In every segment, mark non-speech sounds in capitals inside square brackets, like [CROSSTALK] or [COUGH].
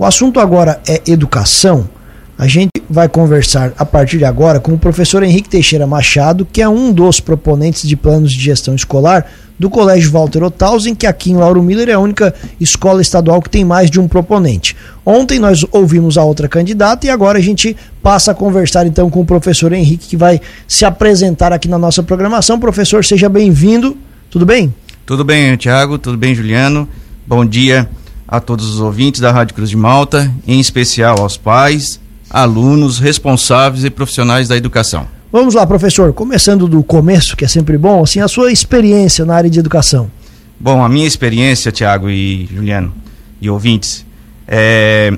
O assunto agora é educação. A gente vai conversar a partir de agora com o professor Henrique Teixeira Machado, que é um dos proponentes de planos de gestão escolar do Colégio Walter Othausen, que aqui em Lauro Miller é a única escola estadual que tem mais de um proponente. Ontem nós ouvimos a outra candidata e agora a gente passa a conversar então com o professor Henrique, que vai se apresentar aqui na nossa programação. Professor, seja bem-vindo. Tudo bem? Tudo bem, Tiago. Tudo bem, Juliano. Bom dia a todos os ouvintes da Rádio Cruz de Malta, em especial aos pais, alunos, responsáveis e profissionais da educação. Vamos lá, professor, começando do começo, que é sempre bom, assim, a sua experiência na área de educação. Bom, a minha experiência, Tiago e Juliano, e ouvintes, é...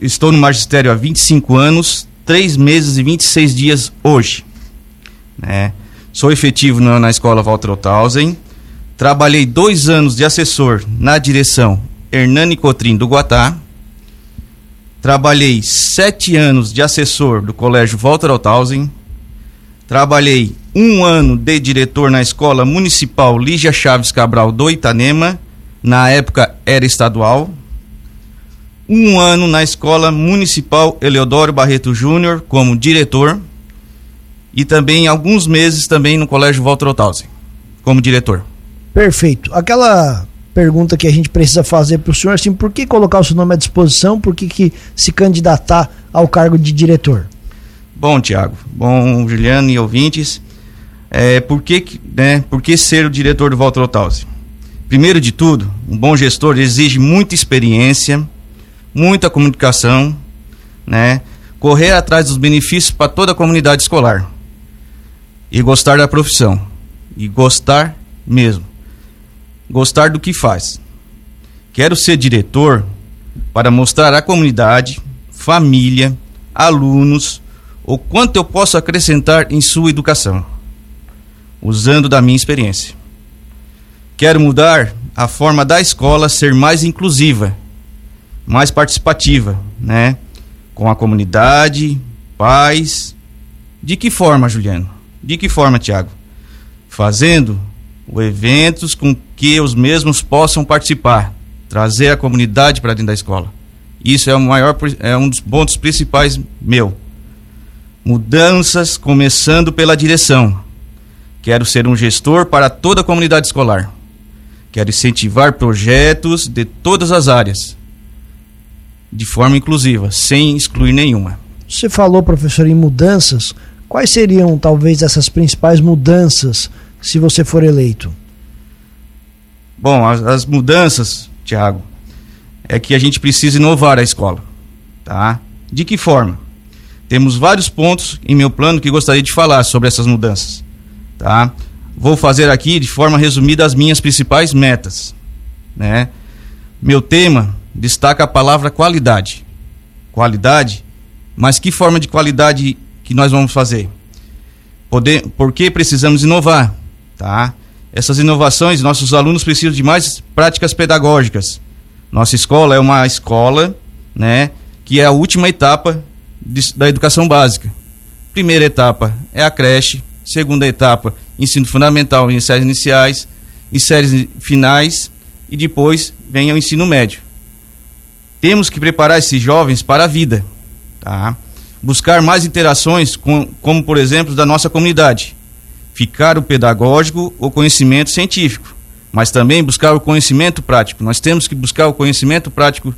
estou no magistério há 25 anos, 3 meses e 26 dias hoje. Né? Sou efetivo na, na escola Walter Othausen, trabalhei dois anos de assessor na direção Hernani Cotrim do Guatá, trabalhei sete anos de assessor do colégio Walter Othausen, Trabalhei um ano de diretor na Escola Municipal Lígia Chaves Cabral do Itanema, na época era estadual. Um ano na Escola Municipal Eleodoro Barreto Júnior como diretor. E também alguns meses também no Colégio Walter Othausen, como diretor. Perfeito. Aquela pergunta que a gente precisa fazer para o senhor, assim, por que colocar o seu nome à disposição, por que, que se candidatar ao cargo de diretor? Bom, Tiago, bom, Juliano e ouvintes, é, por, que, né, por que ser o diretor do Walter Otausi? Primeiro de tudo, um bom gestor exige muita experiência, muita comunicação, né, correr atrás dos benefícios para toda a comunidade escolar e gostar da profissão, e gostar mesmo, gostar do que faz. Quero ser diretor para mostrar à comunidade, família, alunos, o quanto eu posso acrescentar em sua educação, usando da minha experiência. Quero mudar a forma da escola ser mais inclusiva, mais participativa, né? Com a comunidade, pais. De que forma, Juliano? De que forma, Tiago? Fazendo eventos com que os mesmos possam participar, trazer a comunidade para dentro da escola. Isso é o maior, é um dos pontos principais meu. Mudanças começando pela direção. Quero ser um gestor para toda a comunidade escolar. Quero incentivar projetos de todas as áreas, de forma inclusiva, sem excluir nenhuma. Você falou, professor, em mudanças. Quais seriam talvez essas principais mudanças se você for eleito? Bom, as, as mudanças, Tiago, é que a gente precisa inovar a escola, tá? De que forma? Temos vários pontos em meu plano que gostaria de falar sobre essas mudanças, tá? Vou fazer aqui de forma resumida as minhas principais metas, né? Meu tema destaca a palavra qualidade. Qualidade, mas que forma de qualidade que nós vamos fazer? Poder, porque precisamos inovar, tá? Essas inovações, nossos alunos precisam de mais práticas pedagógicas. Nossa escola é uma escola, né, que é a última etapa de, da educação básica. Primeira etapa é a creche, segunda etapa, ensino fundamental em séries iniciais, em séries finais e depois vem o ensino médio. Temos que preparar esses jovens para a vida, tá? Buscar mais interações com, como por exemplo da nossa comunidade. Ficar o pedagógico, o conhecimento científico, mas também buscar o conhecimento prático. Nós temos que buscar o conhecimento prático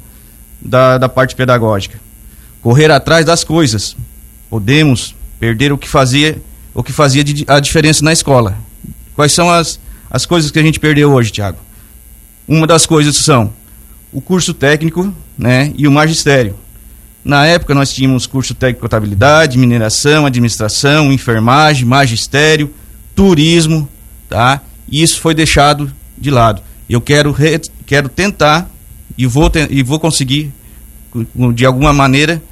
da, da parte pedagógica correr atrás das coisas. Podemos perder o que fazia o que fazia a diferença na escola. Quais são as, as coisas que a gente perdeu hoje, Tiago? Uma das coisas são o curso técnico né, e o magistério. Na época nós tínhamos curso técnico de contabilidade, mineração, administração, enfermagem, magistério, turismo, tá? Isso foi deixado de lado. Eu quero, re, quero tentar e vou, e vou conseguir, de alguma maneira,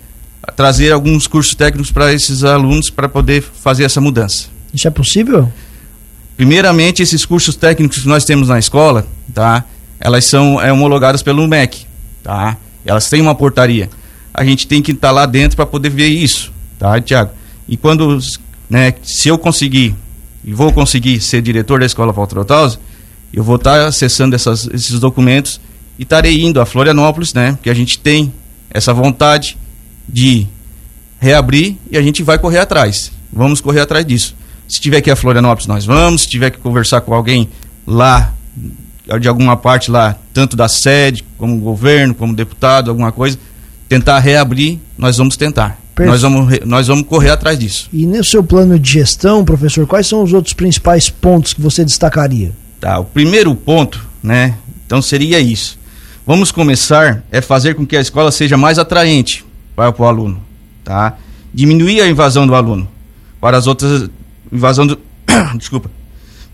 trazer alguns cursos técnicos para esses alunos para poder fazer essa mudança. Isso é possível? Primeiramente, esses cursos técnicos que nós temos na escola, tá? Elas são é, homologadas pelo MEC, tá? Elas têm uma portaria. A gente tem que estar lá dentro para poder ver isso, tá, Tiago? E quando, né, se eu conseguir e vou conseguir ser diretor da escola Walter eu vou estar acessando essas, esses documentos e estarei indo a Florianópolis, né? Que a gente tem essa vontade de reabrir e a gente vai correr atrás. Vamos correr atrás disso. Se tiver que ir a Florianópolis, nós vamos. Se tiver que conversar com alguém lá, de alguma parte lá, tanto da sede, como governo, como deputado, alguma coisa, tentar reabrir, nós vamos tentar. Nós vamos, nós vamos correr atrás disso. E no seu plano de gestão, professor, quais são os outros principais pontos que você destacaria? Tá, o primeiro ponto, né? Então seria isso. Vamos começar é fazer com que a escola seja mais atraente para o aluno, tá? Diminuir a invasão do aluno para as outras invasão do [COUGHS] desculpa,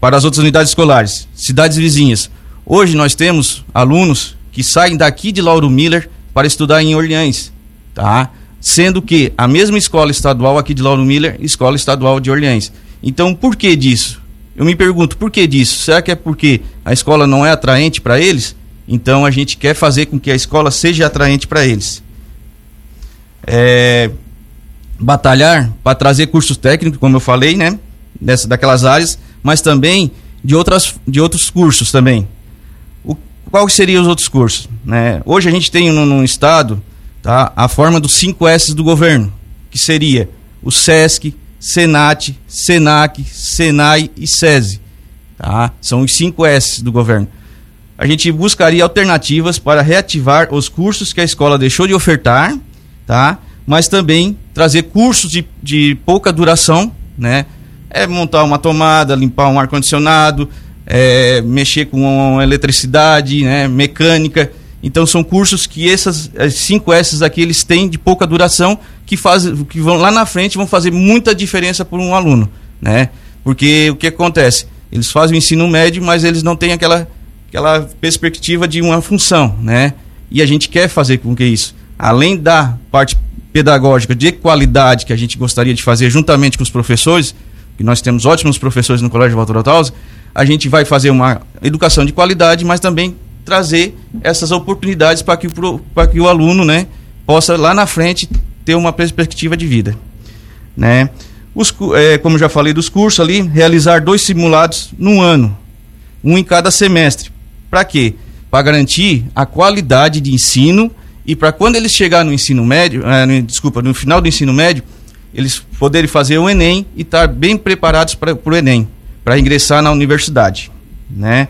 para as outras unidades escolares, cidades vizinhas. Hoje nós temos alunos que saem daqui de Lauro Miller para estudar em Orleans, tá? Sendo que a mesma escola estadual aqui de Lauro Miller, escola estadual de Orleans. Então, por que disso? Eu me pergunto, por que disso? Será que é porque a escola não é atraente para eles? Então a gente quer fazer com que a escola seja atraente para eles. É, batalhar para trazer cursos técnicos, como eu falei, né? Dessa, daquelas áreas, mas também de, outras, de outros cursos também. Quais seriam os outros cursos? Né? Hoje a gente tem no, no estado tá, a forma dos 5 S do governo, que seria o SESC, SENAT, SENAC, SENAI e SESI. Tá? São os 5 S do governo. A gente buscaria alternativas para reativar os cursos que a escola deixou de ofertar, tá? mas também trazer cursos de, de pouca duração, né? É montar uma tomada, limpar um ar-condicionado, é, mexer com eletricidade, né? mecânica. Então são cursos que essas cinco S aqui eles têm de pouca duração que fazem que vão lá na frente vão fazer muita diferença para um aluno, né? Porque o que acontece? Eles fazem o ensino médio, mas eles não têm aquela aquela perspectiva de uma função, né? E a gente quer fazer com que isso, além da parte pedagógica de qualidade que a gente gostaria de fazer juntamente com os professores, que nós temos ótimos professores no Colégio Walter Otausa, a gente vai fazer uma educação de qualidade, mas também trazer essas oportunidades para que, que o aluno né, possa lá na frente ter uma perspectiva de vida. Né? Os, é, como já falei dos cursos ali, realizar dois simulados no ano, um em cada semestre. Para quê? Para garantir a qualidade de ensino e para quando eles chegar no ensino médio, é, no, desculpa, no final do ensino médio, eles poderem fazer o Enem e estar bem preparados para o Enem, para ingressar na universidade. Né?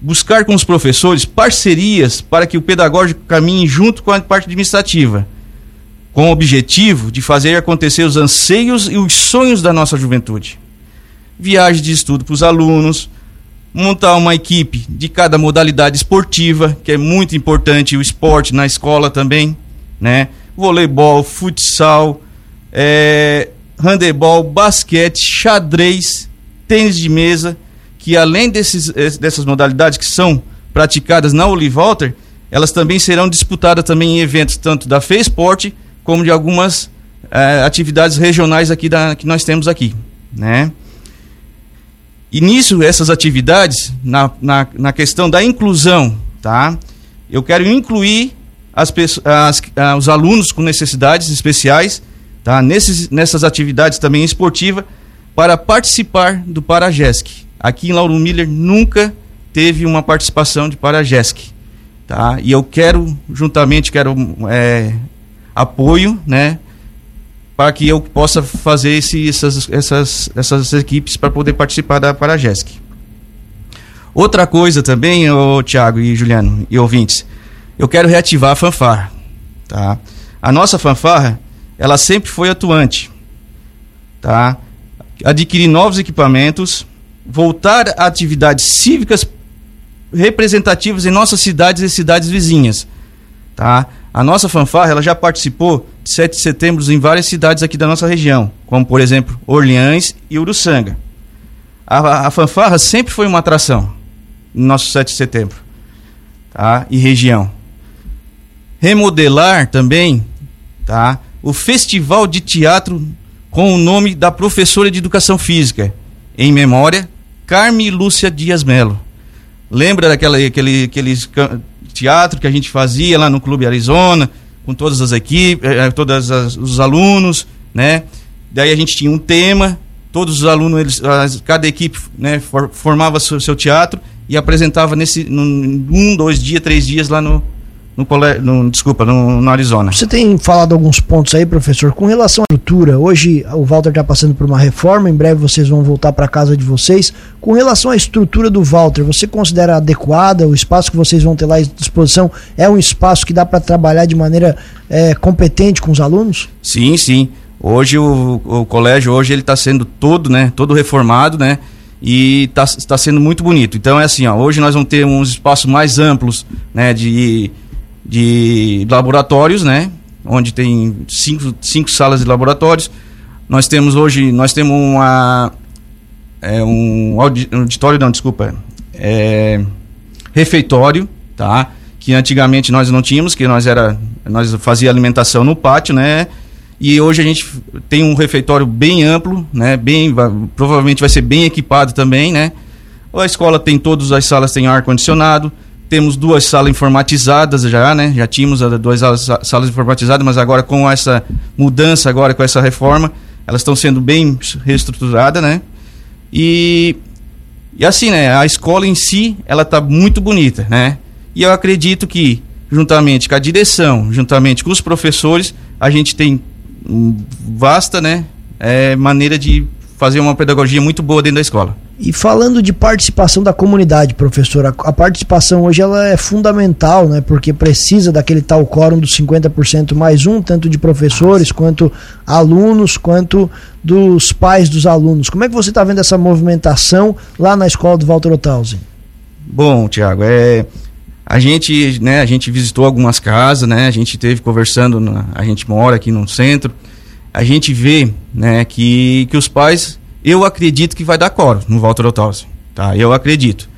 Buscar com os professores parcerias para que o pedagógico caminhe junto com a parte administrativa, com o objetivo de fazer acontecer os anseios e os sonhos da nossa juventude. Viagem de estudo para os alunos, montar uma equipe de cada modalidade esportiva, que é muito importante o esporte na escola também, né? Voleibol, futsal, é, handebol, basquete, xadrez, tênis de mesa que além desses, dessas modalidades que são praticadas na Olivolter, elas também serão disputadas também em eventos tanto da FESPORT como de algumas eh, atividades regionais aqui da, que nós temos aqui, né? E nisso, essas atividades, na, na, na questão da inclusão, tá? Eu quero incluir as, as, os alunos com necessidades especiais, tá? Nesses, nessas atividades também esportivas, para participar do Paragesc. Aqui em Lauro Miller nunca teve uma participação de Paragesc, tá? E eu quero, juntamente, quero é, apoio, né? Para que eu possa fazer esse, essas, essas, essas equipes para poder participar da Paragesc. Outra coisa também, ô, Tiago e Juliano e ouvintes, eu quero reativar a fanfarra, tá? A nossa fanfarra, ela sempre foi atuante, tá? Adquirir novos equipamentos, voltar a atividades cívicas representativas em nossas cidades e cidades vizinhas. Tá? A nossa fanfarra ela já participou de 7 de setembro em várias cidades aqui da nossa região, como por exemplo Orleans e Uruçanga. A, a fanfarra sempre foi uma atração no nosso 7 de setembro tá? e região. Remodelar também tá? o Festival de Teatro com o nome da professora de Educação Física, em memória Carme Lúcia Dias Melo. Lembra daquele aquele, aquele teatro que a gente fazia lá no Clube Arizona, com todas as equipes, eh, eh, todos os alunos, né? Daí a gente tinha um tema, todos os alunos, eles, cada equipe né, formava seu, seu teatro e apresentava nesse um, dois dias, três dias lá no, no, no, desculpa, no, no, Arizona. Você tem falado alguns pontos aí, professor, com relação à estrutura. Hoje o Walter está passando por uma reforma, em breve vocês vão voltar para casa de vocês. Com relação à estrutura do Walter, você considera adequada? O espaço que vocês vão ter lá à disposição é um espaço que dá para trabalhar de maneira é, competente com os alunos? Sim, sim. Hoje o, o colégio hoje ele está sendo todo, né, todo reformado, né? e está tá sendo muito bonito. Então é assim, ó, hoje nós vamos ter uns espaços mais amplos, né, de de laboratórios, né? Onde tem cinco, cinco salas de laboratórios. Nós temos hoje, nós temos uma é, um auditório, não, desculpa, é, refeitório, tá? Que antigamente nós não tínhamos, que nós era, nós fazia alimentação no pátio, né? E hoje a gente tem um refeitório bem amplo, né? Bem, vai, provavelmente vai ser bem equipado também, né? A escola tem todas as salas têm ar condicionado temos duas salas informatizadas já, né? Já tínhamos duas salas informatizadas, mas agora com essa mudança, agora com essa reforma, elas estão sendo bem reestruturadas, né? E, e assim, né? A escola em si, ela está muito bonita, né? E eu acredito que, juntamente com a direção, juntamente com os professores, a gente tem vasta, né? É, maneira de fazer uma pedagogia muito boa dentro da escola. E falando de participação da comunidade, professor, a, a, participação hoje ela é fundamental, né? Porque precisa daquele tal quórum dos 50% mais um, tanto de professores quanto alunos, quanto dos pais dos alunos. Como é que você está vendo essa movimentação lá na escola do Walter Othausen? Bom, Tiago, é, a gente, né, a gente visitou algumas casas, né? A gente teve conversando, na, a gente mora aqui no centro. A gente vê, né, que, que os pais eu acredito que vai dar coro no Walter Otausen, tá? Eu acredito,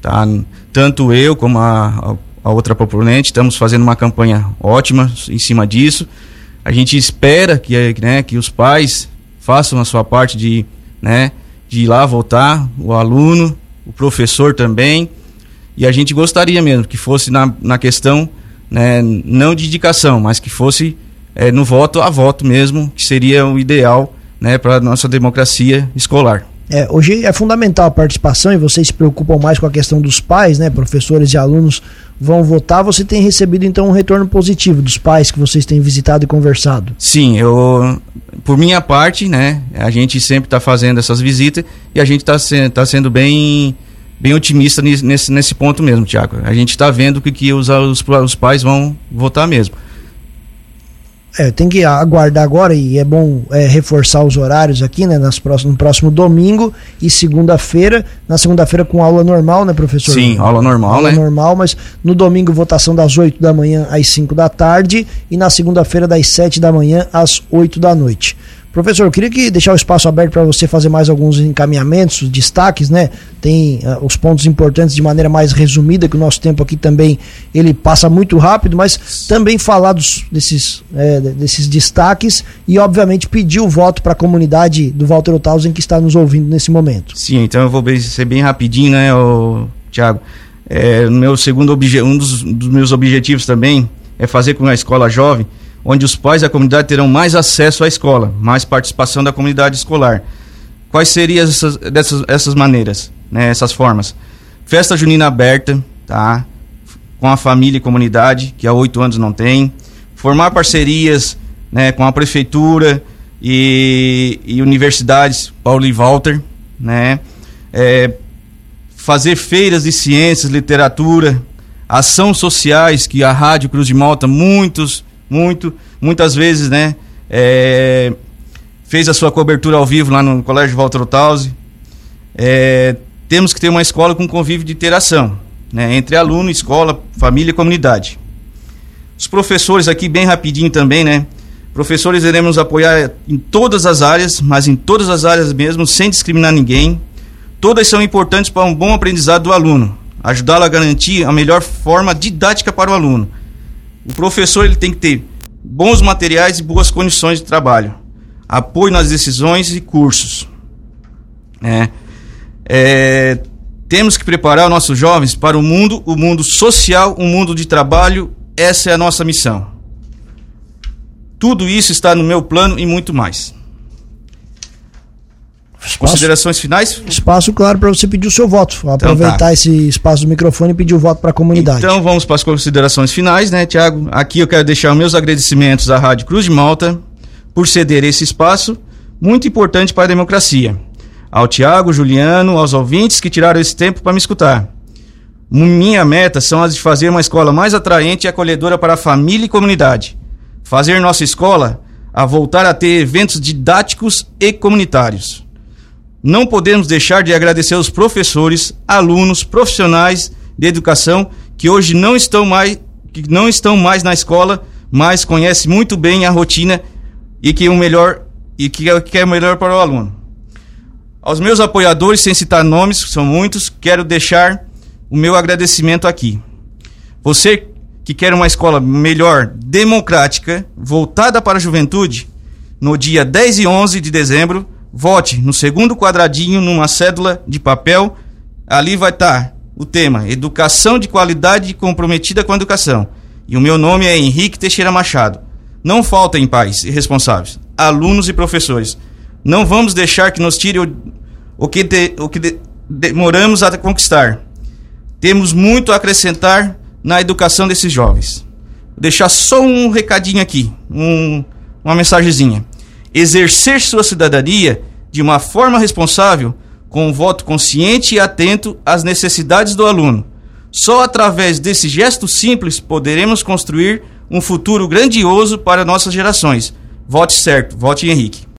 tá? Tanto eu como a, a, outra proponente estamos fazendo uma campanha ótima em cima disso. A gente espera que, né, que os pais façam a sua parte de, né, de ir lá votar, o aluno, o professor também. E a gente gostaria mesmo que fosse na, na questão, né, não de indicação, mas que fosse é, no voto a voto mesmo, que seria o ideal né, para a nossa democracia escolar. É, hoje é fundamental a participação e vocês se preocupam mais com a questão dos pais, né? Professores e alunos vão votar. Você tem recebido então um retorno positivo dos pais que vocês têm visitado e conversado? Sim, eu, por minha parte, né? A gente sempre está fazendo essas visitas e a gente está se, tá sendo bem, bem otimista nesse, nesse ponto mesmo, Tiago. A gente está vendo que, que os, os, os pais vão votar mesmo. É, tem que aguardar agora e é bom é, reforçar os horários aqui, né? Nas próximos, no próximo domingo e segunda-feira. Na segunda-feira com aula normal, né, professor? Sim, aula normal, aula né? normal, mas no domingo votação das 8 da manhã às 5 da tarde e na segunda-feira das 7 da manhã às 8 da noite. Professor, eu queria que deixar o espaço aberto para você fazer mais alguns encaminhamentos, destaques, né? Tem uh, os pontos importantes de maneira mais resumida, que o nosso tempo aqui também ele passa muito rápido, mas também falar dos, desses, é, desses destaques e, obviamente, pedir o voto para a comunidade do Walter Othausen que está nos ouvindo nesse momento. Sim, então eu vou ser bem rapidinho, né, Tiago? É, meu segundo um dos, dos meus objetivos também é fazer com a escola jovem onde os pais da comunidade terão mais acesso à escola, mais participação da comunidade escolar. Quais seriam essas, dessas, essas maneiras, né, essas formas? Festa junina aberta, tá? com a família e comunidade, que há oito anos não tem. Formar parcerias né, com a prefeitura e, e universidades, Paulo e Walter. Né? É, fazer feiras de ciências, literatura, ação sociais, que a Rádio Cruz de Malta, muitos muito, muitas vezes, né? É, fez a sua cobertura ao vivo lá no Colégio Walter Tausi. É, temos que ter uma escola com convívio de interação, né? Entre aluno, escola, família e comunidade. Os professores aqui, bem rapidinho também, né? Professores iremos apoiar em todas as áreas, mas em todas as áreas mesmo, sem discriminar ninguém. Todas são importantes para um bom aprendizado do aluno, ajudá-lo a garantir a melhor forma didática para o aluno o professor ele tem que ter bons materiais e boas condições de trabalho, apoio nas decisões e cursos. É, é, temos que preparar os nossos jovens para o mundo, o mundo social, o mundo de trabalho. Essa é a nossa missão. Tudo isso está no meu plano e muito mais. Espaço, Considerações finais? Espaço, claro, para você pedir o seu voto. Então, aproveitar tá. esse espaço do microfone e pedir o voto para a comunidade. Então vamos para as considerações finais, né, Tiago? Aqui eu quero deixar meus agradecimentos à Rádio Cruz de Malta por ceder esse espaço muito importante para a democracia. Ao Tiago, Juliano, aos ouvintes que tiraram esse tempo para me escutar. Minha meta são as de fazer uma escola mais atraente e acolhedora para a família e comunidade. Fazer nossa escola a voltar a ter eventos didáticos e comunitários não podemos deixar de agradecer aos professores, alunos, profissionais de educação que hoje não estão mais, que não estão mais na escola, mas conhecem muito bem a rotina e que o melhor e que é o melhor para o aluno. Aos meus apoiadores, sem citar nomes, são muitos, quero deixar o meu agradecimento aqui. Você que quer uma escola melhor, democrática, voltada para a juventude, no dia 10 e 11 de dezembro, vote no segundo quadradinho numa cédula de papel. Ali vai estar tá o tema Educação de qualidade comprometida com a educação. E o meu nome é Henrique Teixeira Machado. Não faltem pais e responsáveis, alunos e professores. Não vamos deixar que nos tire o, o que, de, o que de, demoramos a conquistar. Temos muito a acrescentar na educação desses jovens. Vou deixar só um recadinho aqui, um, uma mensagenzinha exercer sua cidadania de uma forma responsável, com um voto consciente e atento às necessidades do aluno. Só através desse gesto simples poderemos construir um futuro grandioso para nossas gerações. Vote certo, vote Henrique.